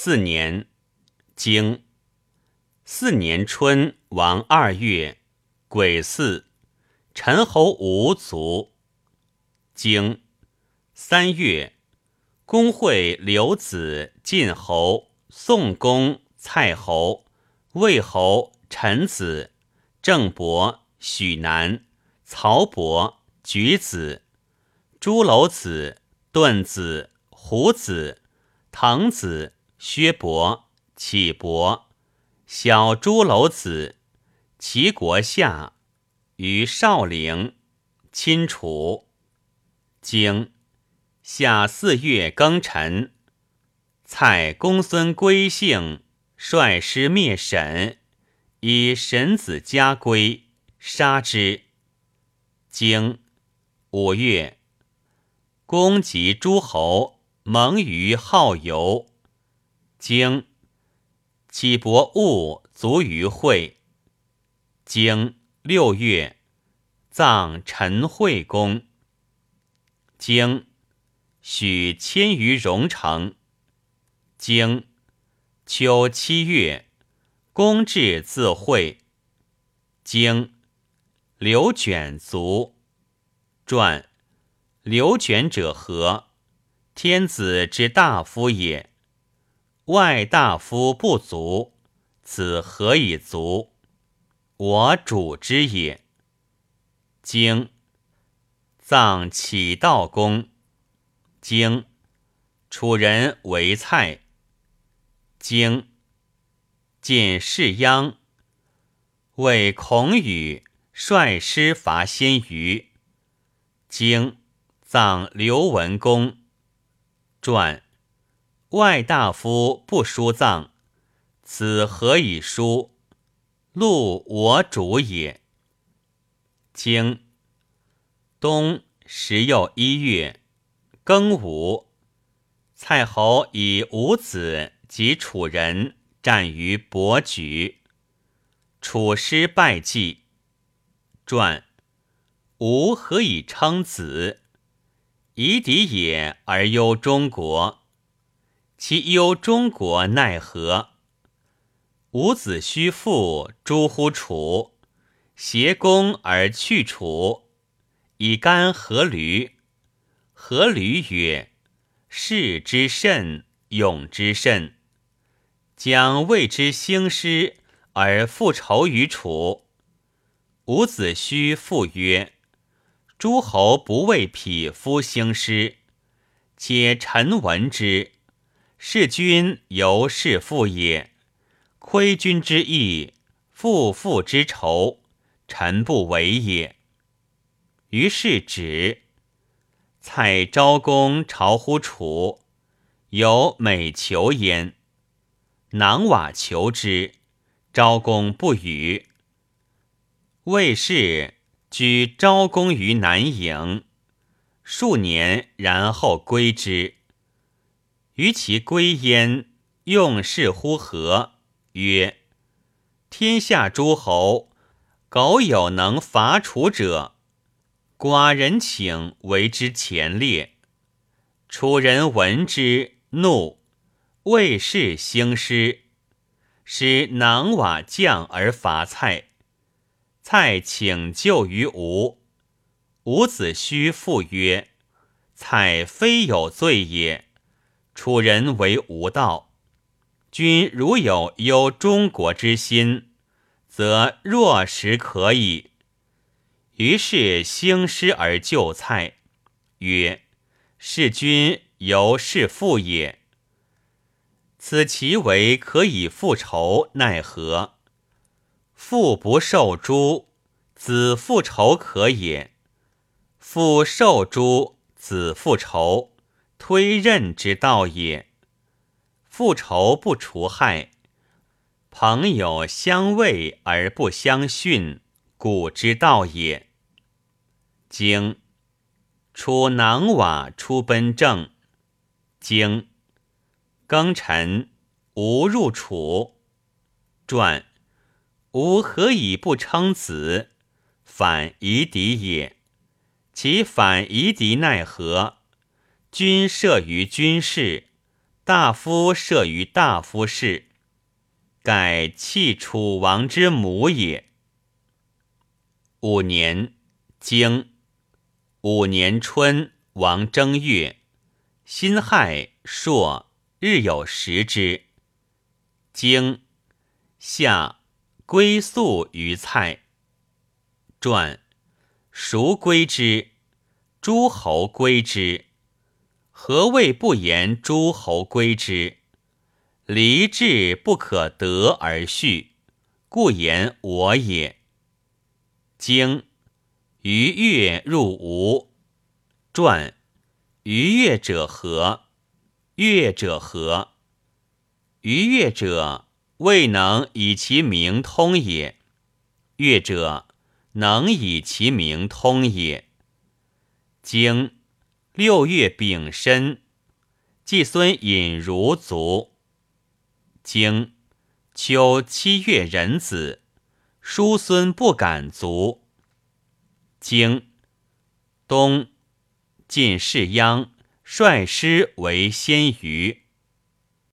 四年，经四年春，王二月，癸巳，陈侯吴卒。经三月，公会刘子、晋侯、宋公、蔡侯、魏侯、陈子、郑伯、许南、曹伯、举子、朱楼子、顿子、胡子、滕子、薛伯、启伯、小朱楼子、齐国下于少陵，亲楚。经夏四月庚辰，蔡公孙归姓率师灭沈，以沈子家归，杀之。经五月，公及诸侯盟于好游。经启伯物卒于会。经六月，葬陈惠公。经许迁于荣城。经秋七月，公至自会。经刘卷卒。传刘卷者何？天子之大夫也。外大夫不足，此何以足？我主之也。经。葬启道公，经楚人为蔡。经晋士鞅为孔宇率师伐先虞。经葬刘文公。传外大夫不书葬，此何以书？录我主也。经。冬十又一月，庚午，蔡侯以五子及楚人战于伯举，楚师败绩。传：吾何以称子？夷狄也而忧中国，其忧中国奈何？伍子胥父诸乎楚，挟公而去楚。以干阖闾。阖闾曰：“士之甚，勇之甚。将为之兴师而复仇于楚。”伍子胥复曰：“诸侯不为匹夫兴师，且臣闻之，弑君犹弑父也。亏君之义，父父之仇，臣不为也。”于是止。蔡昭公朝乎楚，有美求焉。囊瓦求之，昭公不与。魏氏居昭公于南营，数年，然后归之。于其归焉，用事乎何？曰：天下诸侯，苟有能伐楚者。寡人请为之前列，楚人闻之怒，魏氏兴师，使囊瓦将而伐蔡。蔡请救于吴，伍子胥复曰：“蔡非有罪也，楚人为无道。君如有忧中国之心，则若实可矣。”于是兴师而救蔡，曰：“弑君犹弑父也。此其为可以复仇，奈何？父不受诛，子复仇可也；父受诛，子复仇，推任之道也。复仇不除害，朋友相畏而不相训，古之道也。”经楚囊瓦出奔郑。经庚辰，吾入楚。传吾何以不称子？反夷狄也。其反夷狄奈何？君射于君事，大夫设于大夫室，盖弃楚王之母也。五年，经五年春，王正月，辛亥朔，日有食之。经夏，归宿于蔡。传，孰归之？诸侯归之。何谓不言诸侯归之？离志不可得而续，故言我也。经于越入吴。传于越者何？越者何？于越者未能以其名通也。越者能以其名通也。经。六月丙申，季孙隐如卒。经秋七月壬子，叔孙不敢卒。经冬晋士鞅率师为先于。